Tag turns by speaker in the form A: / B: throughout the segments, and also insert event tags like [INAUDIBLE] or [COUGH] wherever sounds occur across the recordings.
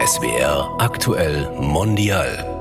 A: SWR aktuell mondial.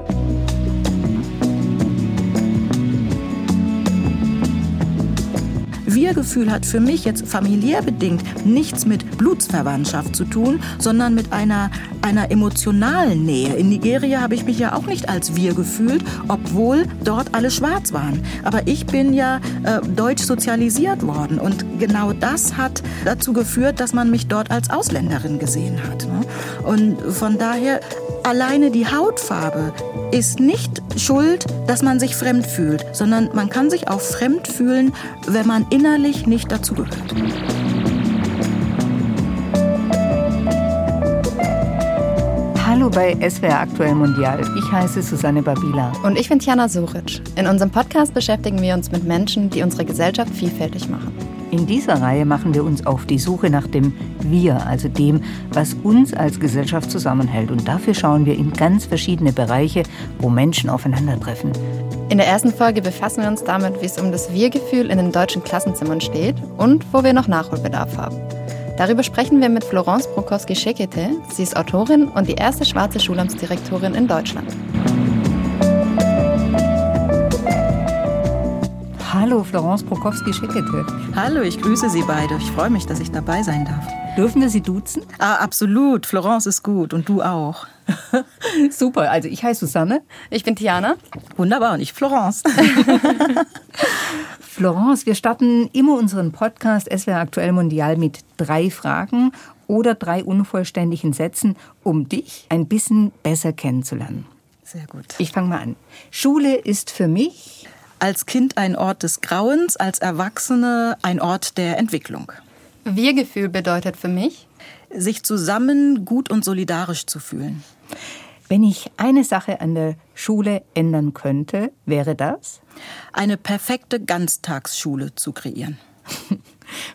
B: Wir-Gefühl hat für mich jetzt familiär bedingt nichts mit Blutsverwandtschaft zu tun, sondern mit einer, einer emotionalen Nähe. In Nigeria habe ich mich ja auch nicht als wir gefühlt, obwohl dort alle schwarz waren. Aber ich bin ja äh, deutsch sozialisiert worden und genau das hat dazu geführt, dass man mich dort als Ausländerin gesehen hat. Ne? Und von daher alleine die Hautfarbe ist nicht schuld, dass man sich fremd fühlt, sondern man kann sich auch fremd fühlen, wenn man innerlich nicht dazugehört.
C: Hallo bei SWR Aktuell Mundial. Ich heiße Susanne Babila.
D: Und ich bin Tiana Suric. In unserem Podcast beschäftigen wir uns mit Menschen, die unsere Gesellschaft vielfältig machen.
C: In dieser Reihe machen wir uns auf die Suche nach dem Wir, also dem, was uns als Gesellschaft zusammenhält. Und dafür schauen wir in ganz verschiedene Bereiche, wo Menschen aufeinandertreffen.
D: In der ersten Folge befassen wir uns damit, wie es um das Wir-Gefühl in den deutschen Klassenzimmern steht und wo wir noch Nachholbedarf haben. Darüber sprechen wir mit Florence Brokowski-Schekete. Sie ist Autorin und die erste schwarze Schulamtsdirektorin in Deutschland.
C: Hallo, Florence Prokowski-Schickete.
B: Hallo, ich grüße Sie beide. Ich freue mich, dass ich dabei sein darf.
C: Dürfen wir Sie duzen?
B: Ah, absolut. Florence ist gut und du auch. [LAUGHS]
C: Super. Also ich heiße Susanne.
D: Ich bin Tiana.
B: Wunderbar und ich Florence. [LAUGHS]
C: Florence, wir starten immer unseren Podcast SWR Aktuell Mondial mit drei Fragen oder drei unvollständigen Sätzen, um dich ein bisschen besser kennenzulernen.
B: Sehr gut.
C: Ich fange mal an. Schule ist für mich
B: als Kind ein Ort des Grauens, als Erwachsene ein Ort der Entwicklung.
D: Wir-Gefühl bedeutet für mich,
B: sich zusammen gut und solidarisch zu fühlen.
C: Wenn ich eine Sache an der Schule ändern könnte, wäre das?
B: Eine perfekte Ganztagsschule zu kreieren. [LAUGHS]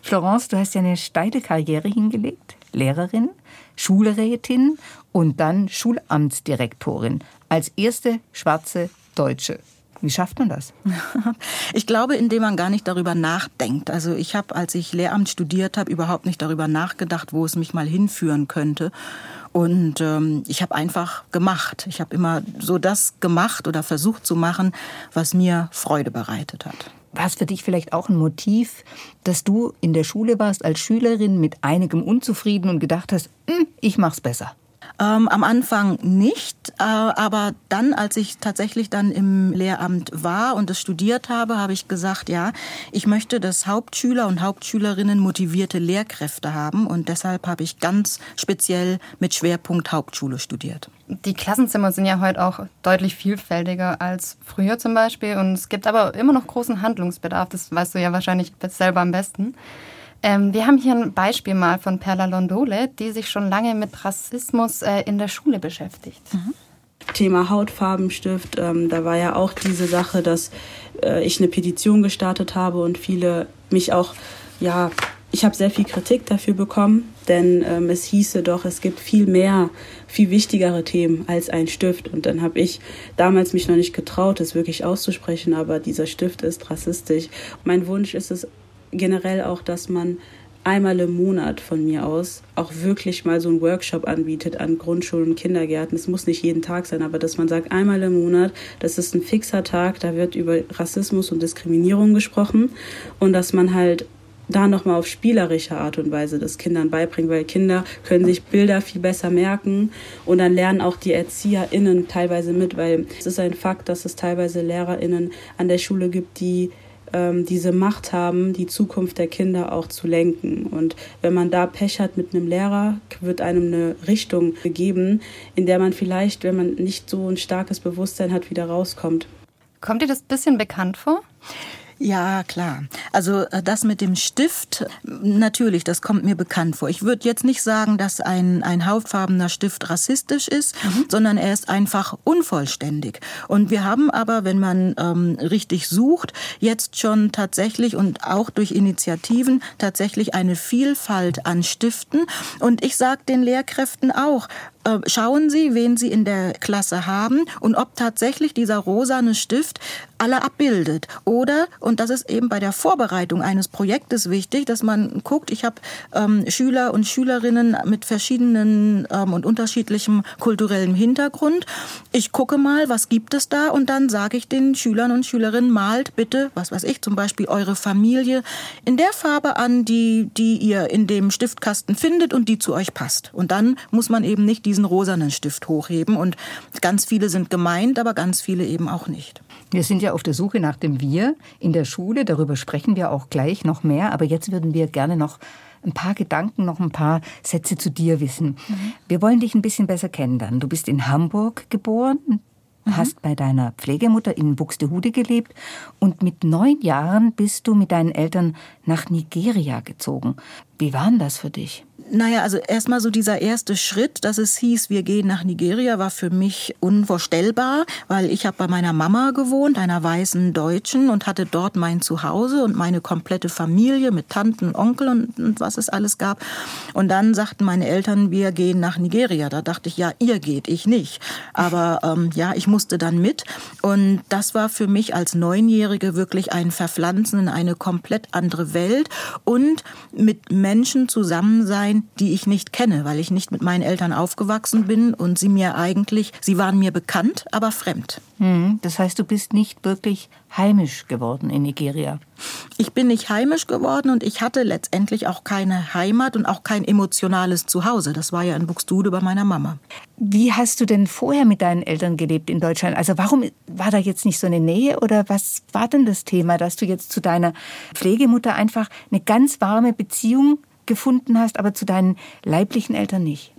C: Florence, du hast ja eine steile Karriere hingelegt. Lehrerin, Schulrätin und dann Schulamtsdirektorin. Als erste schwarze Deutsche. Wie schafft man das? [LAUGHS]
B: Ich glaube, indem man gar nicht darüber nachdenkt. Also ich habe, als ich Lehramt studiert habe, überhaupt nicht darüber nachgedacht, wo es mich mal hinführen könnte. Und ähm, ich habe einfach gemacht. Ich habe immer so das gemacht oder versucht zu machen, was mir Freude bereitet hat.
C: War es für dich vielleicht auch ein Motiv, dass du in der Schule warst als Schülerin mit einigem unzufrieden und gedacht hast, hm, ich mach's besser?
B: Ähm, am Anfang nicht, äh, aber dann, als ich tatsächlich dann im Lehramt war und es studiert habe, habe ich gesagt, ja, ich möchte, dass Hauptschüler und Hauptschülerinnen motivierte Lehrkräfte haben und deshalb habe ich ganz speziell mit Schwerpunkt Hauptschule studiert.
D: Die Klassenzimmer sind ja heute auch deutlich vielfältiger als früher zum Beispiel und es gibt aber immer noch großen Handlungsbedarf, das weißt du ja wahrscheinlich selber am besten. Ähm, wir haben hier ein Beispiel mal von Perla Londole, die sich schon lange mit Rassismus äh, in der Schule beschäftigt. Mhm.
E: Thema Hautfarbenstift, ähm, da war ja auch diese Sache, dass äh, ich eine Petition gestartet habe und viele mich auch, ja, ich habe sehr viel Kritik dafür bekommen, denn ähm, es hieße doch, es gibt viel mehr, viel wichtigere Themen als ein Stift. Und dann habe ich damals mich noch nicht getraut, es wirklich auszusprechen, aber dieser Stift ist rassistisch. Mein Wunsch ist es generell auch, dass man einmal im Monat von mir aus auch wirklich mal so einen Workshop anbietet an Grundschulen und Kindergärten. Es muss nicht jeden Tag sein, aber dass man sagt, einmal im Monat, das ist ein fixer Tag, da wird über Rassismus und Diskriminierung gesprochen und dass man halt da nochmal auf spielerische Art und Weise das Kindern beibringt, weil Kinder können sich Bilder viel besser merken und dann lernen auch die ErzieherInnen teilweise mit, weil es ist ein Fakt, dass es teilweise LehrerInnen an der Schule gibt, die ähm, diese Macht haben, die Zukunft der Kinder auch zu lenken. Und wenn man da Pech hat mit einem Lehrer, wird einem eine Richtung gegeben, in der man vielleicht, wenn man nicht so ein starkes Bewusstsein hat, wieder rauskommt.
D: Kommt dir das ein bisschen bekannt vor?
B: Ja, klar. Also äh, das mit dem Stift, natürlich, das kommt mir bekannt vor. Ich würde jetzt nicht sagen, dass ein, ein hautfarbener Stift rassistisch ist, mhm. sondern er ist einfach unvollständig. Und wir haben aber, wenn man ähm, richtig sucht, jetzt schon tatsächlich und auch durch Initiativen tatsächlich eine Vielfalt an Stiften. Und ich sage den Lehrkräften auch, schauen Sie, wen Sie in der Klasse haben und ob tatsächlich dieser rosane Stift alle abbildet. Oder, und das ist eben bei der Vorbereitung eines Projektes wichtig, dass man guckt, ich habe ähm, Schüler und Schülerinnen mit verschiedenen ähm, und unterschiedlichem kulturellem Hintergrund. Ich gucke mal, was gibt es da und dann sage ich den Schülern und Schülerinnen, malt bitte, was weiß ich, zum Beispiel eure Familie in der Farbe an, die, die ihr in dem Stiftkasten findet und die zu euch passt. Und dann muss man eben nicht diesen rosanen Stift hochheben und ganz viele sind gemeint, aber ganz viele eben auch nicht.
C: Wir sind ja auf der Suche nach dem Wir in der Schule. Darüber sprechen wir auch gleich noch mehr. Aber jetzt würden wir gerne noch ein paar Gedanken, noch ein paar Sätze zu dir wissen. Mhm. Wir wollen dich ein bisschen besser kennenlernen. Du bist in Hamburg geboren, mhm. hast bei deiner Pflegemutter in Buxtehude gelebt und mit neun Jahren bist du mit deinen Eltern nach Nigeria gezogen. Wie war denn das für dich?
B: Naja, also erstmal so dieser erste Schritt, dass es hieß, wir gehen nach Nigeria, war für mich unvorstellbar, weil ich habe bei meiner Mama gewohnt, einer weißen Deutschen, und hatte dort mein Zuhause und meine komplette Familie mit Tanten, Onkel und, und was es alles gab. Und dann sagten meine Eltern, wir gehen nach Nigeria. Da dachte ich, ja, ihr geht, ich nicht. Aber ähm, ja, ich musste dann mit. Und das war für mich als Neunjährige wirklich ein Verpflanzen in eine komplett andere Welt und mit Menschen zusammen sein, die ich nicht kenne, weil ich nicht mit meinen Eltern aufgewachsen bin und sie mir eigentlich, sie waren mir bekannt, aber fremd.
C: Hm, das heißt, du bist nicht wirklich heimisch geworden in Nigeria.
B: Ich bin nicht heimisch geworden und ich hatte letztendlich auch keine Heimat und auch kein emotionales Zuhause. Das war ja in Buxtehude bei meiner Mama.
C: Wie hast du denn vorher mit deinen Eltern gelebt in Deutschland? Also warum war da jetzt nicht so eine Nähe oder was war denn das Thema, dass du jetzt zu deiner Pflegemutter einfach eine ganz warme Beziehung gefunden hast, aber zu deinen leiblichen Eltern nicht?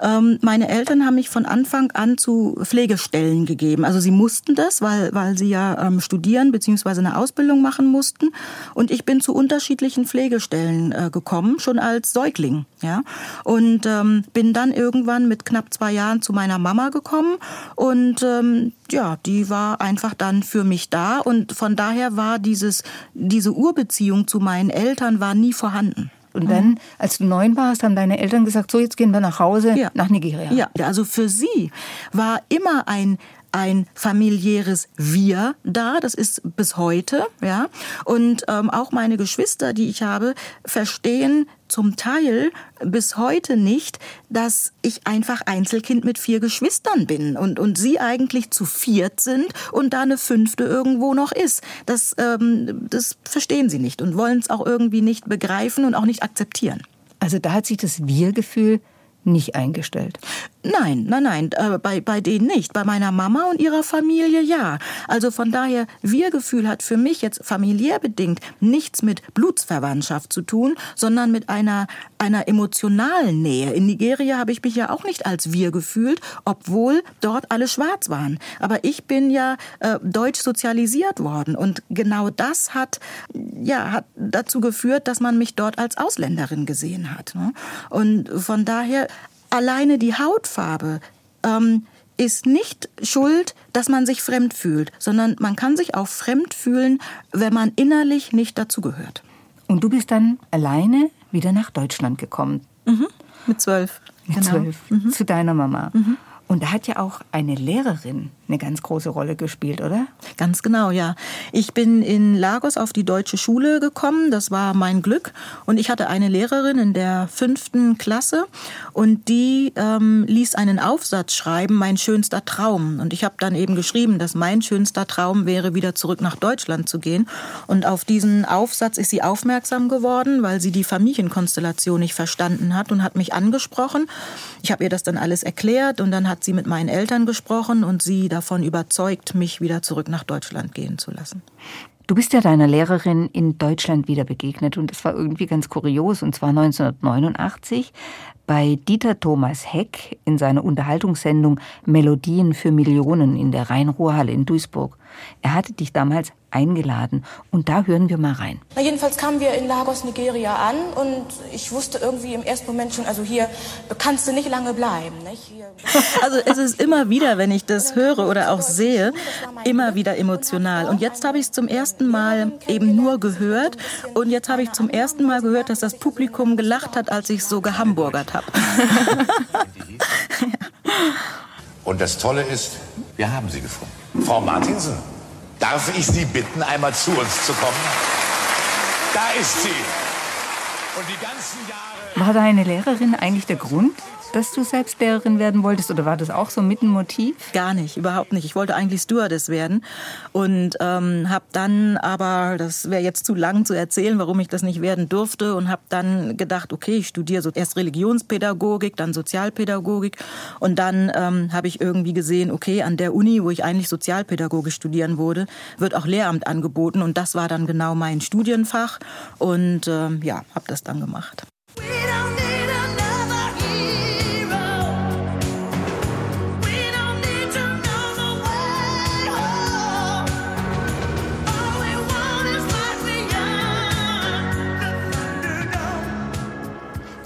B: Ähm, meine Eltern haben mich von Anfang an zu Pflegestellen gegeben. Also sie mussten das, weil, weil sie ja ähm, studieren bzw. eine Ausbildung machen mussten. Und ich bin zu unterschiedlichen Pflegestellen äh, gekommen, schon als Säugling. Ja? Und ähm, bin dann irgendwann mit knapp zwei Jahren zu meiner Mama gekommen. Und ähm, ja, die war einfach dann für mich da. Und von daher war dieses, diese Urbeziehung zu meinen Eltern war nie vorhanden.
C: Und dann, als du neun warst, haben deine Eltern gesagt, so jetzt gehen wir nach Hause, ja. nach Nigeria.
B: Ja, also für sie war immer ein ein familiäres Wir da. Das ist bis heute, ja. Und ähm, auch meine Geschwister, die ich habe, verstehen zum Teil bis heute nicht, dass ich einfach Einzelkind mit vier Geschwistern bin und, und sie eigentlich zu viert sind und da eine fünfte irgendwo noch ist. Das, ähm, das verstehen sie nicht und wollen es auch irgendwie nicht begreifen und auch nicht akzeptieren.
C: Also da hat sich das Wir-Gefühl nicht eingestellt.
B: Nein, nein, nein, äh, bei, bei denen nicht. Bei meiner Mama und ihrer Familie ja. Also von daher, Wir-Gefühl hat für mich jetzt familiär bedingt nichts mit Blutsverwandtschaft zu tun, sondern mit einer, einer emotionalen Nähe. In Nigeria habe ich mich ja auch nicht als Wir gefühlt, obwohl dort alle schwarz waren. Aber ich bin ja äh, deutsch sozialisiert worden und genau das hat, ja, hat dazu geführt, dass man mich dort als Ausländerin gesehen hat. Ne? Und von daher alleine die Hautfarbe ähm, ist nicht schuld, dass man sich fremd fühlt, sondern man kann sich auch fremd fühlen, wenn man innerlich nicht dazugehört.
C: Und du bist dann alleine wieder nach Deutschland gekommen.
B: Mhm. Mit zwölf.
C: Mit genau. zwölf. Mhm. Zu deiner Mama. Mhm. Und da hat ja auch eine Lehrerin eine ganz große Rolle gespielt, oder?
B: Ganz genau, ja. Ich bin in Lagos auf die deutsche Schule gekommen. Das war mein Glück. Und ich hatte eine Lehrerin in der fünften Klasse und die ähm, ließ einen Aufsatz schreiben, mein schönster Traum. Und ich habe dann eben geschrieben, dass mein schönster Traum wäre, wieder zurück nach Deutschland zu gehen. Und auf diesen Aufsatz ist sie aufmerksam geworden, weil sie die Familienkonstellation nicht verstanden hat und hat mich angesprochen. Ich habe ihr das dann alles erklärt und dann hat sie mit meinen Eltern gesprochen und sie davon überzeugt, mich wieder zurück nach Deutschland gehen zu lassen.
C: Du bist ja deiner Lehrerin in Deutschland wieder begegnet und das war irgendwie ganz kurios und zwar 1989 bei Dieter Thomas Heck in seiner Unterhaltungssendung Melodien für Millionen in der Rhein-Ruhr-Halle in Duisburg. Er hatte dich damals eingeladen und da hören wir mal rein.
F: Na jedenfalls kamen wir in Lagos, Nigeria an und ich wusste irgendwie im ersten Moment schon, also hier kannst du nicht lange bleiben. Nicht? [LAUGHS]
B: Also es ist immer wieder, wenn ich das höre oder auch sehe, immer wieder emotional. Und jetzt habe ich es zum ersten Mal eben nur gehört und jetzt habe ich zum ersten Mal gehört, dass das Publikum gelacht hat, als ich so gehamburgert habe. [LAUGHS]
G: Und das Tolle ist, wir haben sie gefunden. Frau Martinsen, Darf ich Sie bitten, einmal zu uns zu kommen? Da ist sie. Und die ganzen Jahre.
C: War deine Lehrerin eigentlich der Grund, dass du selbst Lehrerin werden wolltest oder war das auch so mit ein Motiv?
B: Gar nicht, überhaupt nicht. Ich wollte eigentlich Stewardess werden und ähm, habe dann aber, das wäre jetzt zu lang zu erzählen, warum ich das nicht werden durfte und habe dann gedacht, okay, ich studiere so erst Religionspädagogik, dann Sozialpädagogik und dann ähm, habe ich irgendwie gesehen, okay, an der Uni, wo ich eigentlich Sozialpädagogik studieren wurde, wird auch Lehramt angeboten und das war dann genau mein Studienfach und ähm, ja, habe das dann gemacht.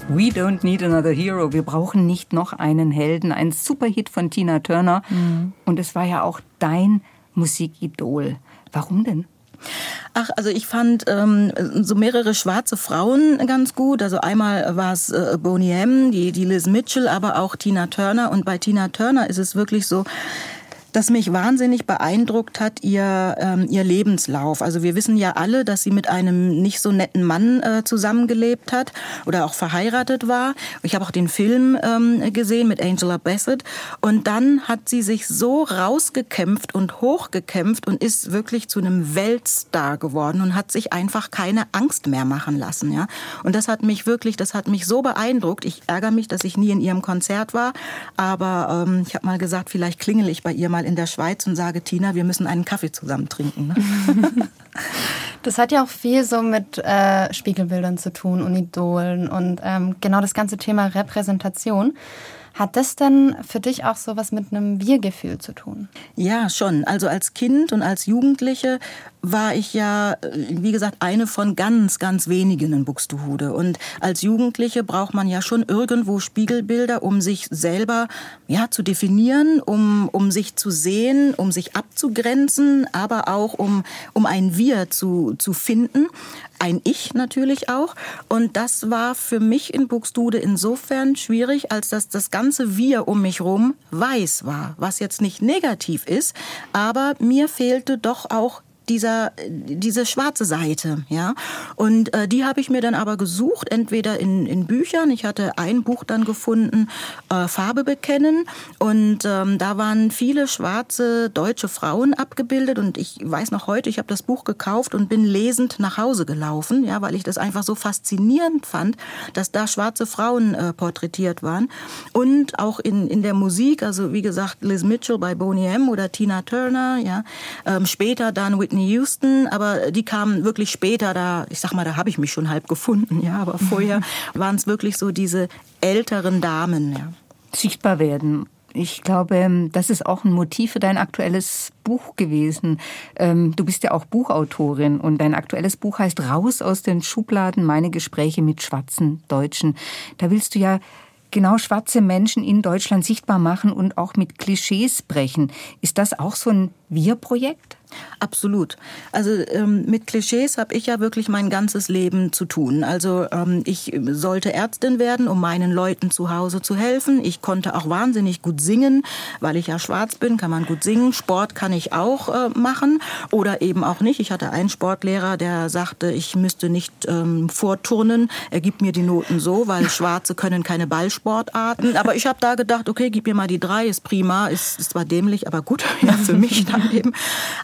C: We don't need another hero. Wir brauchen nicht noch einen Helden. Ein Superhit von Tina Turner. Mhm. Und es war ja auch dein Musikidol. Warum denn?
B: Ach, also ich fand ähm, so mehrere schwarze Frauen ganz gut. Also einmal war es äh, Boney M, die, die Liz Mitchell, aber auch Tina Turner. Und bei Tina Turner ist es wirklich so, das mich wahnsinnig beeindruckt hat, ihr, ähm, ihr Lebenslauf. Also wir wissen ja alle, dass sie mit einem nicht so netten Mann äh, zusammengelebt hat oder auch verheiratet war. Ich habe auch den Film ähm, gesehen mit Angela Bassett. Und dann hat sie sich so rausgekämpft und hochgekämpft und ist wirklich zu einem Weltstar geworden und hat sich einfach keine Angst mehr machen lassen. Ja? Und das hat mich wirklich, das hat mich so beeindruckt. Ich ärgere mich, dass ich nie in ihrem Konzert war. Aber ähm, ich habe mal gesagt, vielleicht klingel ich bei ihr mal in der Schweiz und sage, Tina, wir müssen einen Kaffee zusammen trinken. Ne? [LAUGHS]
D: Das hat ja auch viel so mit äh, Spiegelbildern zu tun und Idolen und ähm, genau das ganze Thema Repräsentation. Hat das denn für dich auch so was mit einem Wir-Gefühl zu tun?
B: Ja, schon. Also als Kind und als Jugendliche war ich ja, wie gesagt, eine von ganz, ganz wenigen in Buxtehude. Und als Jugendliche braucht man ja schon irgendwo Spiegelbilder, um sich selber ja, zu definieren, um, um sich zu sehen, um sich abzugrenzen, aber auch um, um ein Wir zu, zu finden ein Ich natürlich auch. Und das war für mich in Buxtehude insofern schwierig, als dass das ganze Wir um mich rum weiß war, was jetzt nicht negativ ist, aber mir fehlte doch auch dieser, diese schwarze Seite, ja. Und äh, die habe ich mir dann aber gesucht, entweder in, in Büchern. Ich hatte ein Buch dann gefunden, äh, Farbe bekennen. Und ähm, da waren viele schwarze deutsche Frauen abgebildet. Und ich weiß noch heute, ich habe das Buch gekauft und bin lesend nach Hause gelaufen, ja, weil ich das einfach so faszinierend fand, dass da schwarze Frauen äh, porträtiert waren. Und auch in, in der Musik, also wie gesagt, Liz Mitchell bei Boney M. oder Tina Turner, ja. Ähm, später dann Whitney Whitney Houston, aber die kamen wirklich später, da, ich sag mal, da habe ich mich schon halb gefunden, ja, aber vorher waren es wirklich so diese älteren Damen, ja.
C: Sichtbar werden. Ich glaube, das ist auch ein Motiv für dein aktuelles Buch gewesen. Ähm, du bist ja auch Buchautorin und dein aktuelles Buch heißt Raus aus den Schubladen, meine Gespräche mit schwarzen Deutschen. Da willst du ja genau schwarze Menschen in Deutschland sichtbar machen und auch mit Klischees brechen. Ist das auch so ein Wir-Projekt?
B: Absolut. Also ähm, mit Klischees habe ich ja wirklich mein ganzes Leben zu tun. Also ähm, ich sollte Ärztin werden, um meinen Leuten zu Hause zu helfen. Ich konnte auch wahnsinnig gut singen, weil ich ja schwarz bin, kann man gut singen. Sport kann ich auch äh, machen oder eben auch nicht. Ich hatte einen Sportlehrer, der sagte, ich müsste nicht ähm, vorturnen. Er gibt mir die Noten so, weil [LAUGHS] Schwarze können keine Ballsportarten. Aber ich habe da gedacht, okay, gib mir mal die drei, ist prima, ist, ist zwar dämlich, aber gut [LAUGHS] ja, für mich dann [LAUGHS] eben.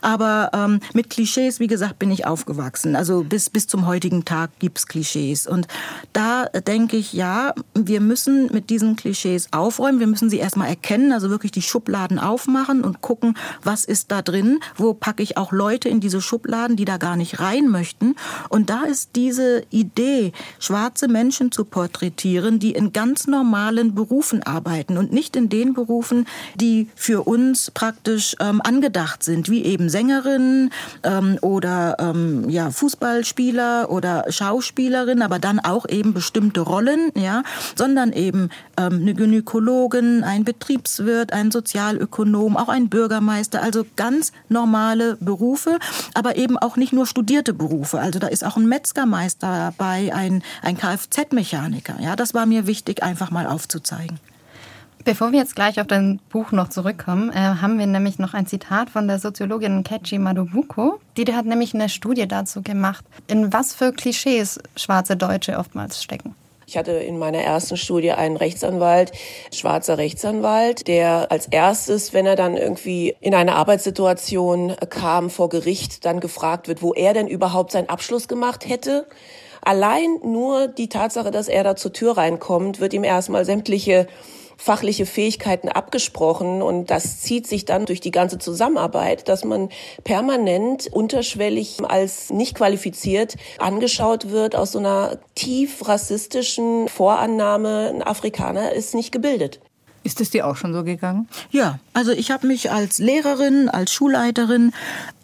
B: Aber ähm, mit Klischees, wie gesagt, bin ich aufgewachsen. Also bis, bis zum heutigen Tag gibt's Klischees. Und da denke ich, ja, wir müssen mit diesen Klischees aufräumen. Wir müssen sie erstmal erkennen, also wirklich die Schubladen aufmachen und gucken, was ist da drin, wo packe ich auch Leute in diese Schubladen, die da gar nicht rein möchten. Und da ist diese Idee, schwarze Menschen zu porträtieren, die in ganz normalen Berufen arbeiten und nicht in den Berufen, die für uns praktisch ähm, angedacht sind, wie eben Sänger Sängerin ähm, oder ähm, ja, Fußballspieler oder Schauspielerin, aber dann auch eben bestimmte Rollen, ja, sondern eben ähm, eine Gynäkologin, ein Betriebswirt, ein Sozialökonom, auch ein Bürgermeister, also ganz normale Berufe, aber eben auch nicht nur studierte Berufe. Also da ist auch ein Metzgermeister dabei, ein, ein Kfz-Mechaniker. Ja, das war mir wichtig, einfach mal aufzuzeigen.
D: Bevor wir jetzt gleich auf dein Buch noch zurückkommen, äh, haben wir nämlich noch ein Zitat von der Soziologin Kechi Madubuko. Die hat nämlich eine Studie dazu gemacht, in was für Klischees schwarze Deutsche oftmals stecken.
H: Ich hatte in meiner ersten Studie einen Rechtsanwalt, schwarzer Rechtsanwalt, der als erstes, wenn er dann irgendwie in eine Arbeitssituation kam vor Gericht, dann gefragt wird, wo er denn überhaupt seinen Abschluss gemacht hätte. Allein nur die Tatsache, dass er da zur Tür reinkommt, wird ihm erstmal sämtliche fachliche Fähigkeiten abgesprochen und das zieht sich dann durch die ganze Zusammenarbeit, dass man permanent unterschwellig als nicht qualifiziert angeschaut wird aus so einer tief rassistischen Vorannahme, ein Afrikaner ist nicht gebildet.
C: Ist es dir auch schon so gegangen?
B: Ja, also ich habe mich als Lehrerin, als Schulleiterin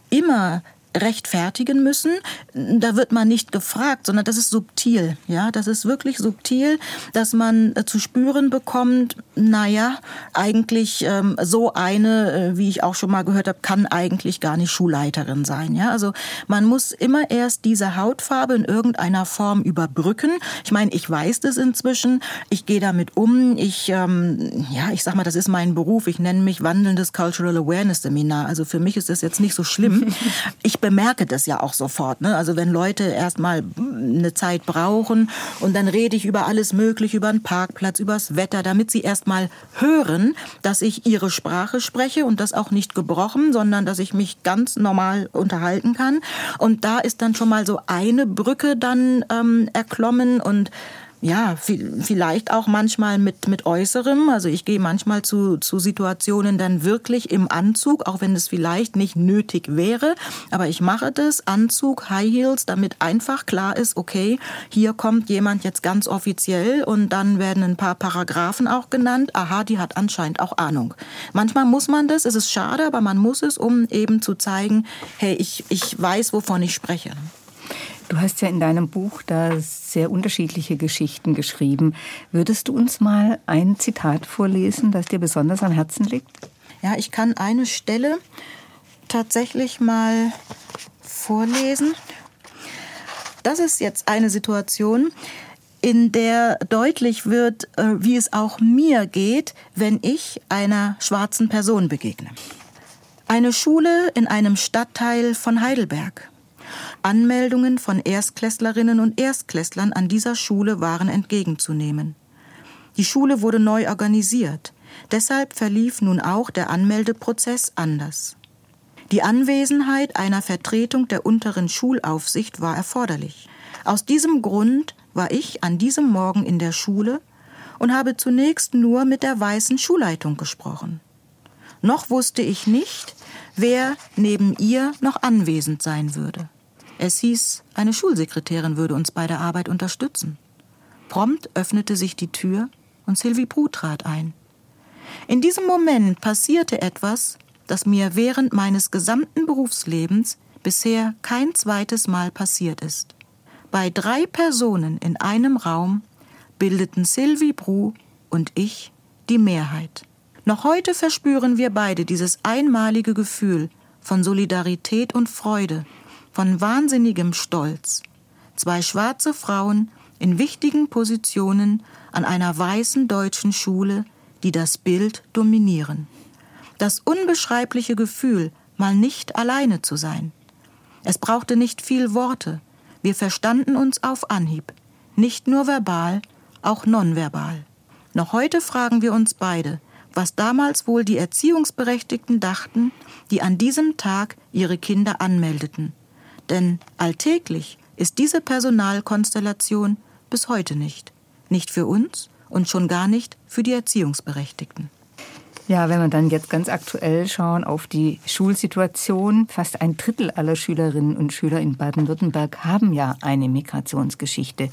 B: immer rechtfertigen müssen. Da wird man nicht gefragt, sondern das ist subtil. Ja, das ist wirklich subtil, dass man äh, zu spüren bekommt, naja, eigentlich ähm, so eine, äh, wie ich auch schon mal gehört habe, kann eigentlich gar nicht Schulleiterin sein. Ja, also man muss immer erst diese Hautfarbe in irgendeiner Form überbrücken. Ich meine, ich weiß das inzwischen. Ich gehe damit um. Ich, ähm, ja, ich sag mal, das ist mein Beruf. Ich nenne mich wandelndes Cultural Awareness Seminar. Also für mich ist das jetzt nicht so schlimm. [LAUGHS] Ich bemerke das ja auch sofort. Ne? Also wenn Leute erstmal eine Zeit brauchen und dann rede ich über alles Mögliche, über den Parkplatz, über das Wetter, damit sie erstmal hören, dass ich ihre Sprache spreche und das auch nicht gebrochen, sondern dass ich mich ganz normal unterhalten kann. Und da ist dann schon mal so eine Brücke dann ähm, erklommen und ja, vielleicht auch manchmal mit, mit Äußerem. Also ich gehe manchmal zu, zu Situationen dann wirklich im Anzug, auch wenn es vielleicht nicht nötig wäre. Aber ich mache das, Anzug, High Heels, damit einfach klar ist, okay, hier kommt jemand jetzt ganz offiziell und dann werden ein paar Paragraphen auch genannt. Aha, die hat anscheinend auch Ahnung. Manchmal muss man das, es ist schade, aber man muss es, um eben zu zeigen, hey, ich, ich weiß, wovon ich spreche.
C: Du hast ja in deinem Buch da sehr unterschiedliche Geschichten geschrieben. Würdest du uns mal ein Zitat vorlesen, das dir besonders am Herzen liegt?
B: Ja, ich kann eine Stelle tatsächlich mal vorlesen. Das ist jetzt eine Situation, in der deutlich wird, äh, wie es auch mir geht, wenn ich einer schwarzen Person begegne. Eine Schule in einem Stadtteil von Heidelberg. Anmeldungen von Erstklässlerinnen und Erstklässlern an dieser Schule waren entgegenzunehmen. Die Schule wurde neu organisiert. Deshalb verlief nun auch der Anmeldeprozess anders. Die Anwesenheit einer Vertretung der unteren Schulaufsicht war erforderlich. Aus diesem Grund war ich an diesem Morgen in der Schule und habe zunächst nur mit der weißen Schulleitung gesprochen. Noch wusste ich nicht, wer neben ihr noch anwesend sein würde. Es hieß, eine Schulsekretärin würde uns bei der Arbeit unterstützen. Prompt öffnete sich die Tür und Sylvie Brut trat ein. In diesem Moment passierte etwas, das mir während meines gesamten Berufslebens bisher kein zweites Mal passiert ist. Bei drei Personen in einem Raum bildeten Sylvie Bru und ich die Mehrheit. Noch heute verspüren wir beide dieses einmalige Gefühl von Solidarität und Freude, von wahnsinnigem Stolz. Zwei schwarze Frauen in wichtigen Positionen an einer weißen deutschen Schule, die das Bild dominieren. Das unbeschreibliche Gefühl, mal nicht alleine zu sein. Es brauchte nicht viel Worte. Wir verstanden uns auf Anhieb. Nicht nur verbal, auch nonverbal. Noch heute fragen wir uns beide, was damals wohl die Erziehungsberechtigten dachten, die an diesem Tag ihre Kinder anmeldeten. Denn alltäglich ist diese Personalkonstellation bis heute nicht. Nicht für uns und schon gar nicht für die Erziehungsberechtigten.
C: Ja, wenn wir dann jetzt ganz aktuell schauen auf die Schulsituation, fast ein Drittel aller Schülerinnen und Schüler in Baden-Württemberg haben ja eine Migrationsgeschichte.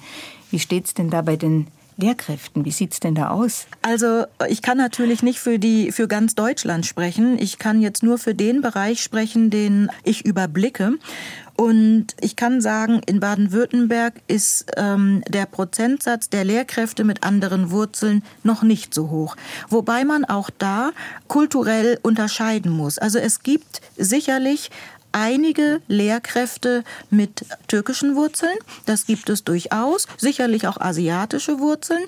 C: Wie steht es denn da bei den Lehrkräften. Wie sieht's denn da aus?
B: Also ich kann natürlich nicht für die für ganz Deutschland sprechen. Ich kann jetzt nur für den Bereich sprechen, den ich überblicke. Und ich kann sagen, in Baden-Württemberg ist ähm, der Prozentsatz der Lehrkräfte mit anderen Wurzeln noch nicht so hoch. Wobei man auch da kulturell unterscheiden muss. Also es gibt sicherlich einige Lehrkräfte mit türkischen Wurzeln. Das gibt es durchaus. Sicherlich auch asiatische Wurzeln.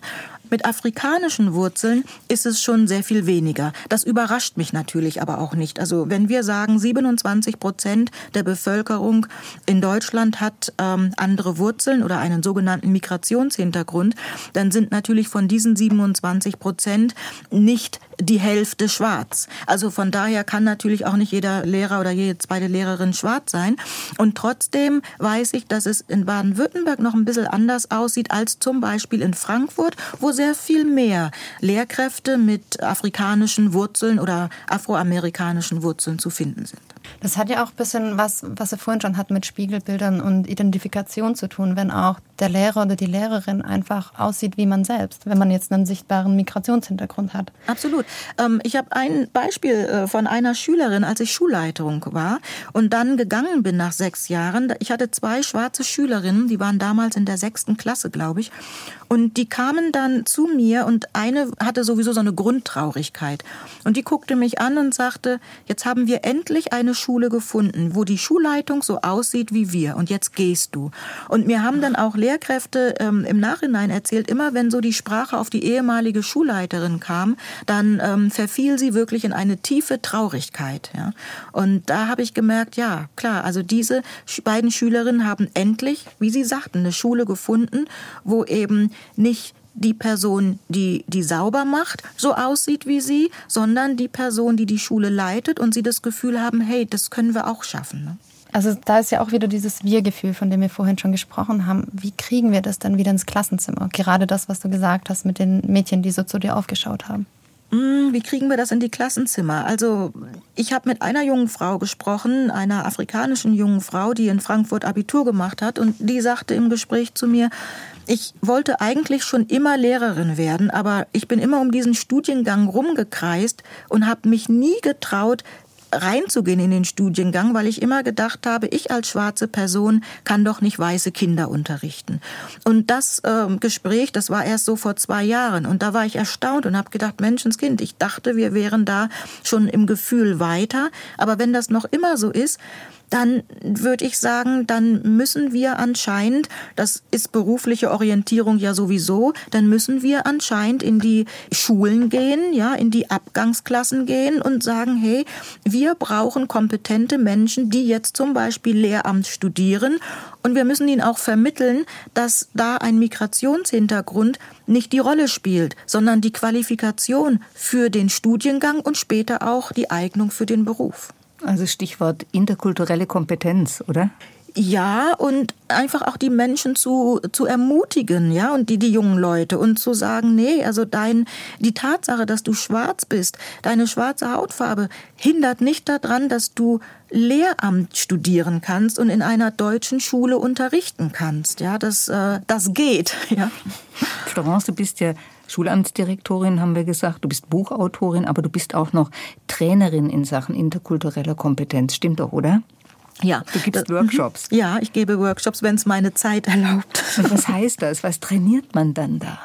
B: mit afrikanischen Wurzeln ist es schon sehr viel weniger. Das überrascht mich natürlich aber auch nicht. Also wenn wir sagen, 27 Prozent der Bevölkerung in Deutschland hat ähm, andere Wurzeln oder einen sogenannten Migrationshintergrund, dann sind natürlich von diesen 27 Prozent nicht die Hälfte schwarz. Also von daher kann natürlich auch nicht jeder Lehrer oder jede zweite Lehrerin schwarz sein. Und trotzdem weiß ich, dass es in Baden-Württemberg noch ein bisschen anders aussieht als zum Beispiel in Frankfurt, wo sehr viel mehr Lehrkräfte mit afrikanischen Wurzeln oder afroamerikanischen Wurzeln zu finden sind.
D: Das hat ja auch ein bisschen was, was wir vorhin schon hatten mit Spiegelbildern und Identifikation zu tun, wenn auch der Lehrer oder die Lehrerin einfach aussieht wie man selbst, wenn man jetzt einen sichtbaren Migrationshintergrund hat.
B: Absolut. Ähm, ich habe ein Beispiel äh, von einer Schülerin, als ich Schulleitung war und dann gegangen bin nach sechs Jahren. Ich hatte zwei schwarze Schülerinnen, die waren damals in der sechsten Klasse, glaube ich. Und die kamen dann zu mir und eine hatte sowieso so eine Grundtraurigkeit. Und die guckte mich an und sagte, jetzt haben wir endlich eine Schule gefunden, wo die Schulleitung so aussieht wie wir. Und jetzt gehst du. Und mir haben dann auch Lehrkräfte ähm, im Nachhinein erzählt, immer wenn so die Sprache auf die ehemalige Schulleiterin kam, dann ähm, verfiel sie wirklich in eine tiefe Traurigkeit. Ja. Und da habe ich gemerkt, ja, klar, also diese beiden Schülerinnen haben endlich, wie sie sagten, eine Schule gefunden, wo eben nicht die Person, die die sauber macht, so aussieht wie sie, sondern die Person, die die Schule leitet und sie das Gefühl haben, hey, das können wir auch schaffen. Ne?
D: Also da ist ja auch wieder dieses Wir-Gefühl, von dem wir vorhin schon gesprochen haben. Wie kriegen wir das dann wieder ins Klassenzimmer? Gerade das, was du gesagt hast mit den Mädchen, die so zu dir aufgeschaut haben.
B: Hm, wie kriegen wir das in die Klassenzimmer? Also ich habe mit einer jungen Frau gesprochen, einer afrikanischen jungen Frau, die in Frankfurt Abitur gemacht hat und die sagte im Gespräch zu mir, ich wollte eigentlich schon immer Lehrerin werden, aber ich bin immer um diesen Studiengang rumgekreist und habe mich nie getraut, reinzugehen in den Studiengang, weil ich immer gedacht habe, ich als schwarze Person kann doch nicht weiße Kinder unterrichten. Und das äh, Gespräch, das war erst so vor zwei Jahren. Und da war ich erstaunt und habe gedacht, Menschenskind, ich dachte, wir wären da schon im Gefühl weiter. Aber wenn das noch immer so ist, dann würde ich sagen, dann müssen wir anscheinend, das ist berufliche Orientierung ja sowieso, dann müssen wir anscheinend in die Schulen gehen, ja, in die Abgangsklassen gehen und sagen, hey, wir brauchen kompetente Menschen, die jetzt zum Beispiel Lehramt studieren und wir müssen ihnen auch vermitteln, dass da ein Migrationshintergrund nicht die Rolle spielt, sondern die Qualifikation für den Studiengang und später auch die Eignung für den Beruf.
C: Also Stichwort interkulturelle Kompetenz, oder?
B: Ja, und einfach auch die Menschen zu, zu ermutigen, ja, und die, die jungen Leute und zu sagen, nee, also dein, die Tatsache, dass du schwarz bist, deine schwarze Hautfarbe hindert nicht daran, dass du Lehramt studieren kannst und in einer deutschen Schule unterrichten kannst, ja, das, äh, das geht, [LAUGHS] ja.
C: Florence, du bist ja Schulamtsdirektorin, haben wir gesagt, du bist Buchautorin, aber du bist auch noch Trainerin in Sachen interkultureller Kompetenz. Stimmt doch, oder?
B: Ja.
C: Du gibst Workshops.
B: Ja, ich gebe Workshops, wenn es meine Zeit erlaubt.
C: Und was heißt das? Was trainiert man dann da?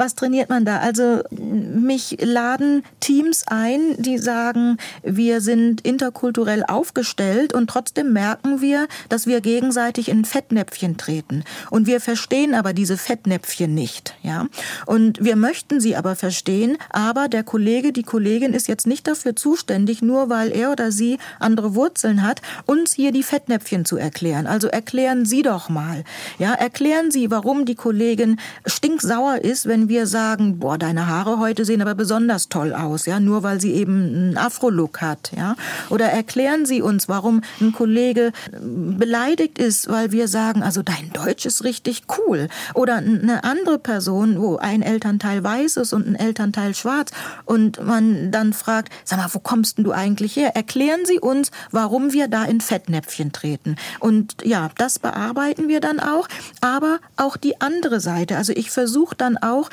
B: Was trainiert man da? Also mich laden Teams ein, die sagen, wir sind interkulturell aufgestellt und trotzdem merken wir, dass wir gegenseitig in Fettnäpfchen treten. Und wir verstehen aber diese Fettnäpfchen nicht. Ja? Und wir möchten sie aber verstehen, aber der Kollege, die Kollegin ist jetzt nicht dafür zuständig, nur weil er oder sie andere Wurzeln hat, uns hier die Fettnäpfchen zu erklären. Also erklären Sie doch mal. Ja, erklären Sie, warum die Kollegin stinksauer ist, wenn wir sagen, boah, deine Haare heute sehen aber besonders toll aus, ja, nur weil sie eben einen Afro-Look hat, ja. Oder erklären Sie uns, warum ein Kollege beleidigt ist, weil wir sagen, also dein Deutsch ist richtig cool. Oder eine andere Person, wo ein Elternteil weiß ist und ein Elternteil schwarz und man dann fragt, sag mal, wo kommst denn du eigentlich her? Erklären Sie uns, warum wir da in Fettnäpfchen treten. Und ja, das bearbeiten wir dann auch, aber auch die andere Seite. Also ich versuche dann auch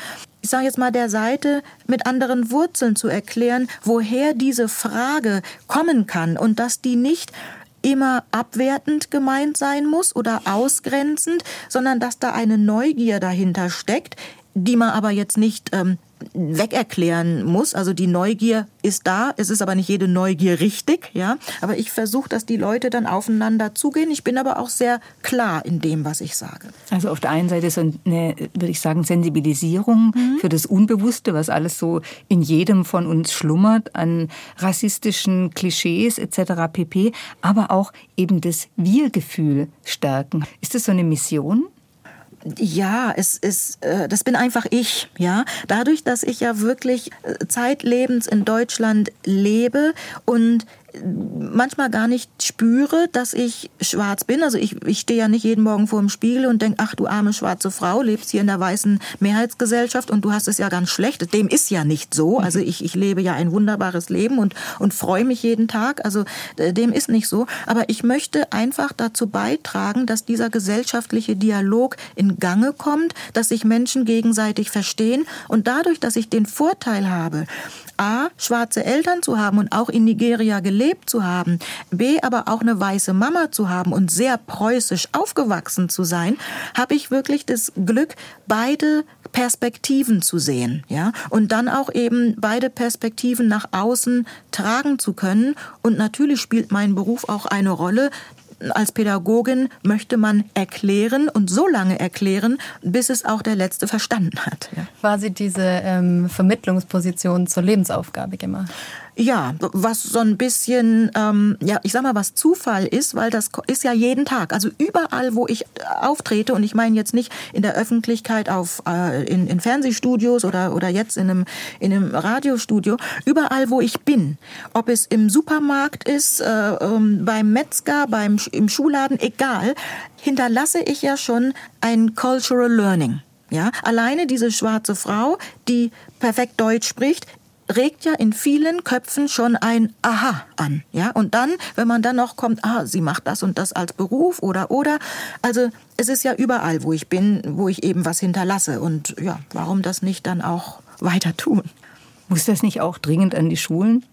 B: ich sage jetzt mal, der Seite mit anderen Wurzeln zu erklären, woher diese Frage kommen kann und dass die nicht immer abwertend gemeint sein muss oder ausgrenzend, sondern dass da eine Neugier dahinter steckt, die man aber jetzt nicht ähm, wegerklären muss. Also die Neugier ist da, es ist aber nicht jede Neugier richtig, ja. Aber ich versuche, dass die Leute dann aufeinander zugehen. Ich bin aber auch sehr klar in dem, was ich sage.
C: Also auf der einen Seite so eine, würde ich sagen, Sensibilisierung mhm. für das Unbewusste, was alles so in jedem von uns schlummert an rassistischen Klischees etc. pp. Aber auch eben das Wir-Gefühl stärken. Ist das so eine Mission?
B: Ja, es ist, äh, das bin einfach ich, ja. Dadurch, dass ich ja wirklich äh, zeitlebens in Deutschland lebe und manchmal gar nicht spüre, dass ich schwarz bin. Also ich, ich stehe ja nicht jeden Morgen vor dem Spiegel und denke, ach du arme schwarze Frau, lebst hier in der weißen Mehrheitsgesellschaft und du hast es ja ganz schlecht. Dem ist ja nicht so. Also ich, ich lebe ja ein wunderbares Leben und, und freue mich jeden Tag. Also dem ist nicht so. Aber ich möchte einfach dazu beitragen, dass dieser gesellschaftliche Dialog in Gange kommt, dass sich Menschen gegenseitig verstehen und dadurch, dass ich den Vorteil habe, A, schwarze Eltern zu haben und auch in Nigeria gelebt zu haben, B, aber auch eine weiße Mama zu haben und sehr preußisch aufgewachsen zu sein, habe ich wirklich das Glück, beide Perspektiven zu sehen, ja, und dann auch eben beide Perspektiven nach außen tragen zu können. Und natürlich spielt mein Beruf auch eine Rolle, als Pädagogin möchte man erklären und so lange erklären, bis es auch der Letzte verstanden hat. Ja.
D: Quasi diese ähm, Vermittlungsposition zur Lebensaufgabe gemacht.
B: Ja, was so ein bisschen, ähm, ja, ich sag mal, was Zufall ist, weil das ist ja jeden Tag. Also überall, wo ich auftrete, und ich meine jetzt nicht in der Öffentlichkeit auf, äh, in, in Fernsehstudios oder, oder jetzt in einem, in einem Radiostudio, überall, wo ich bin, ob es im Supermarkt ist, äh, ähm, beim Metzger, beim, im Schuhladen, egal, hinterlasse ich ja schon ein Cultural Learning. Ja, alleine diese schwarze Frau, die perfekt Deutsch spricht, regt ja in vielen Köpfen schon ein Aha an, ja. Und dann, wenn man dann noch kommt, ah, sie macht das und das als Beruf oder oder, also es ist ja überall, wo ich bin, wo ich eben was hinterlasse und ja, warum das nicht dann auch weiter tun?
C: Muss das nicht auch dringend an die Schulen?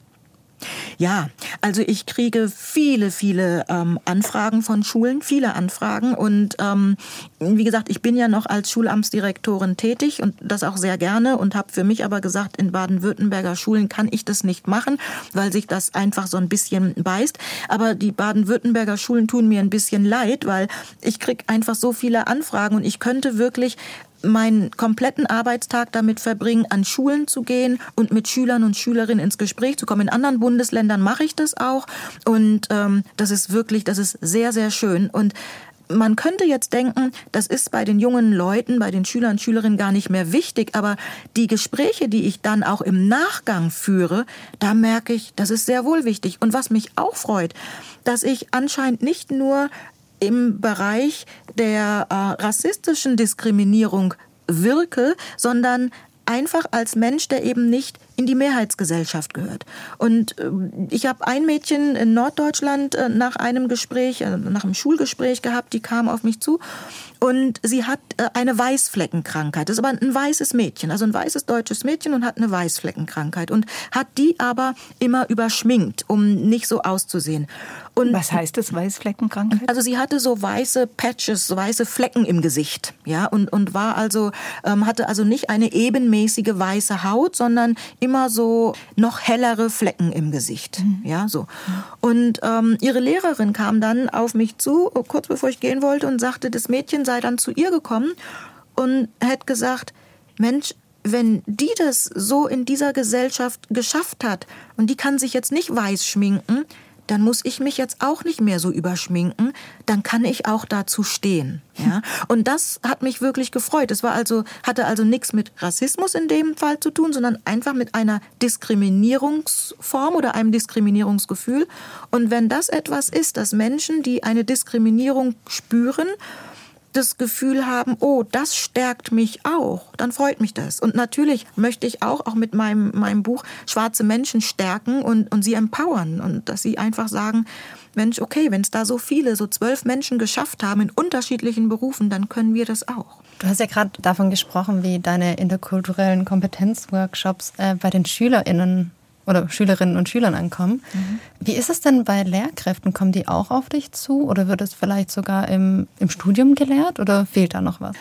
B: Ja, also ich kriege viele, viele ähm, Anfragen von Schulen, viele Anfragen. Und ähm, wie gesagt, ich bin ja noch als Schulamtsdirektorin tätig und das auch sehr gerne und habe für mich aber gesagt, in Baden-Württemberger Schulen kann ich das nicht machen, weil sich das einfach so ein bisschen beißt. Aber die Baden-Württemberger Schulen tun mir ein bisschen leid, weil ich kriege einfach so viele Anfragen und ich könnte wirklich meinen kompletten Arbeitstag damit verbringen, an Schulen zu gehen und mit Schülern und Schülerinnen ins Gespräch zu kommen. In anderen Bundesländern mache ich das auch und ähm, das ist wirklich, das ist sehr, sehr schön. Und man könnte jetzt denken, das ist bei den jungen Leuten, bei den Schülern und Schülerinnen gar nicht mehr wichtig, aber die Gespräche, die ich dann auch im Nachgang führe, da merke ich, das ist sehr wohl wichtig. Und was mich auch freut, dass ich anscheinend nicht nur im Bereich der äh, rassistischen Diskriminierung wirke, sondern einfach als Mensch, der eben nicht in die Mehrheitsgesellschaft gehört. Und äh, ich habe ein Mädchen in Norddeutschland äh, nach einem Gespräch, äh, nach einem Schulgespräch gehabt, die kam auf mich zu und sie hat äh, eine Weißfleckenkrankheit. Das ist aber ein weißes Mädchen, also ein weißes deutsches Mädchen und hat eine Weißfleckenkrankheit und hat die aber immer überschminkt, um nicht so auszusehen.
C: Und Was heißt das, Weißfleckenkrankheit?
B: Also sie hatte so weiße Patches, so weiße Flecken im Gesicht, ja, und, und war also, ähm, hatte also nicht eine ebenmäßige weiße Haut, sondern immer so noch hellere Flecken im Gesicht, mhm. ja, so. Und ähm, ihre Lehrerin kam dann auf mich zu, kurz bevor ich gehen wollte, und sagte, das Mädchen sei dann zu ihr gekommen und hätte gesagt, Mensch, wenn die das so in dieser Gesellschaft geschafft hat und die kann sich jetzt nicht weiß schminken, dann muss ich mich jetzt auch nicht mehr so überschminken, dann kann ich auch dazu stehen. Ja? Und das hat mich wirklich gefreut. Es war also, hatte also nichts mit Rassismus in dem Fall zu tun, sondern einfach mit einer Diskriminierungsform oder einem Diskriminierungsgefühl. Und wenn das etwas ist, dass Menschen, die eine Diskriminierung spüren, das Gefühl haben, oh, das stärkt mich auch, dann freut mich das. Und natürlich möchte ich auch, auch mit meinem, meinem Buch schwarze Menschen stärken und, und sie empowern und dass sie einfach sagen, Mensch, okay, wenn es da so viele, so zwölf Menschen geschafft haben in unterschiedlichen Berufen, dann können wir das auch.
D: Du hast ja gerade davon gesprochen, wie deine interkulturellen Kompetenzworkshops äh, bei den SchülerInnen oder Schülerinnen und Schülern ankommen. Mhm. Wie ist es denn bei Lehrkräften? Kommen die auch auf dich zu oder wird es vielleicht sogar im, im Studium gelehrt oder fehlt da noch was?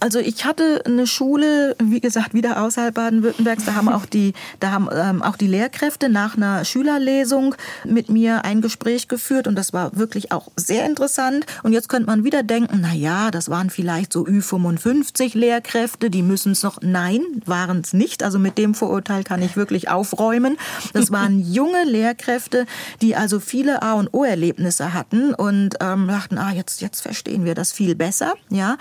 B: Also ich hatte eine Schule, wie gesagt, wieder außerhalb Baden-Württembergs. Da haben auch die, da haben ähm, auch die Lehrkräfte nach einer Schülerlesung mit mir ein Gespräch geführt und das war wirklich auch sehr interessant. Und jetzt könnte man wieder denken, na ja, das waren vielleicht so Ü55 Lehrkräfte, die müssen es noch. Nein, waren es nicht. Also mit dem Vorurteil kann ich wirklich aufräumen. Das waren junge Lehrkräfte, die also viele A und O Erlebnisse hatten und ähm, dachten, ah jetzt jetzt verstehen wir das viel besser, ja.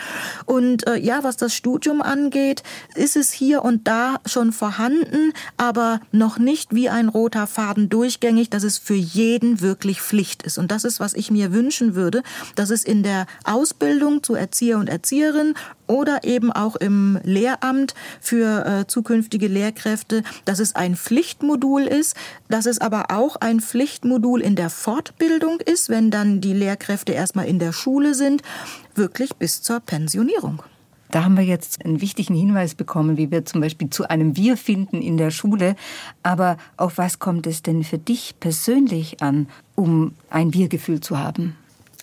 B: Und äh, ja, was das Studium angeht, ist es hier und da schon vorhanden, aber noch nicht wie ein roter Faden durchgängig, dass es für jeden wirklich Pflicht ist. Und das ist, was ich mir wünschen würde, dass es in der Ausbildung zu Erzieher und Erzieherin oder eben auch im Lehramt für äh, zukünftige Lehrkräfte, dass es ein Pflichtmodul ist, dass es aber auch ein Pflichtmodul in der Fortbildung ist, wenn dann die Lehrkräfte erstmal in der Schule sind, wirklich bis zur Pensionierung.
C: Da haben wir jetzt einen wichtigen Hinweis bekommen, wie wir zum Beispiel zu einem Wir finden in der Schule. Aber auf was kommt es denn für dich persönlich an, um ein Wir-Gefühl zu haben?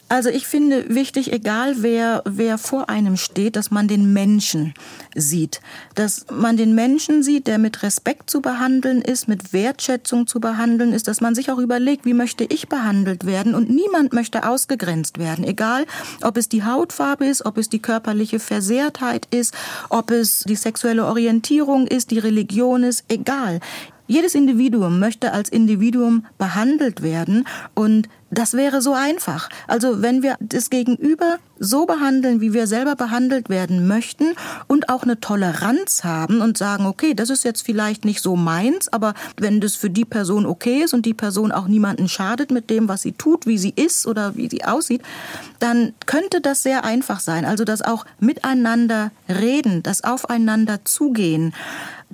B: Also ich finde wichtig, egal wer, wer vor einem steht, dass man den Menschen sieht. Dass man den Menschen sieht, der mit Respekt zu behandeln ist, mit Wertschätzung zu behandeln ist, dass man sich auch überlegt, wie möchte ich behandelt werden und niemand möchte ausgegrenzt werden. Egal, ob es die Hautfarbe ist, ob es die körperliche Versehrtheit ist, ob es die sexuelle Orientierung ist, die Religion ist, egal. Jedes Individuum möchte als Individuum behandelt werden und das wäre so einfach. Also wenn wir das Gegenüber so behandeln, wie wir selber behandelt werden möchten und auch eine Toleranz haben und sagen, okay, das ist jetzt vielleicht nicht so meins, aber wenn das für die Person okay ist und die Person auch niemanden schadet mit dem, was sie tut, wie sie ist oder wie sie aussieht, dann könnte das sehr einfach sein. Also das auch miteinander reden, das aufeinander zugehen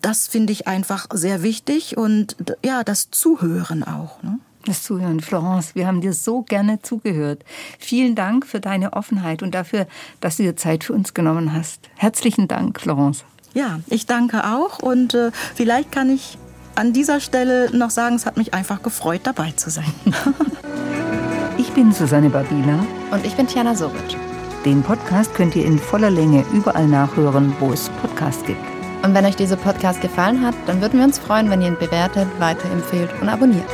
B: das finde ich einfach sehr wichtig und ja, das Zuhören auch. Ne?
C: Das Zuhören, Florence, wir haben dir so gerne zugehört. Vielen Dank für deine Offenheit und dafür, dass du dir Zeit für uns genommen hast. Herzlichen Dank, Florence.
B: Ja, ich danke auch und äh, vielleicht kann ich an dieser Stelle noch sagen, es hat mich einfach gefreut, dabei zu sein. [LAUGHS]
C: ich bin Susanne Babila.
D: Und ich bin Tiana Soric.
C: Den Podcast könnt ihr in voller Länge überall nachhören, wo es Podcasts gibt.
D: Und wenn euch dieser Podcast gefallen hat, dann würden wir uns freuen, wenn ihr ihn bewertet, weiterempfehlt und abonniert.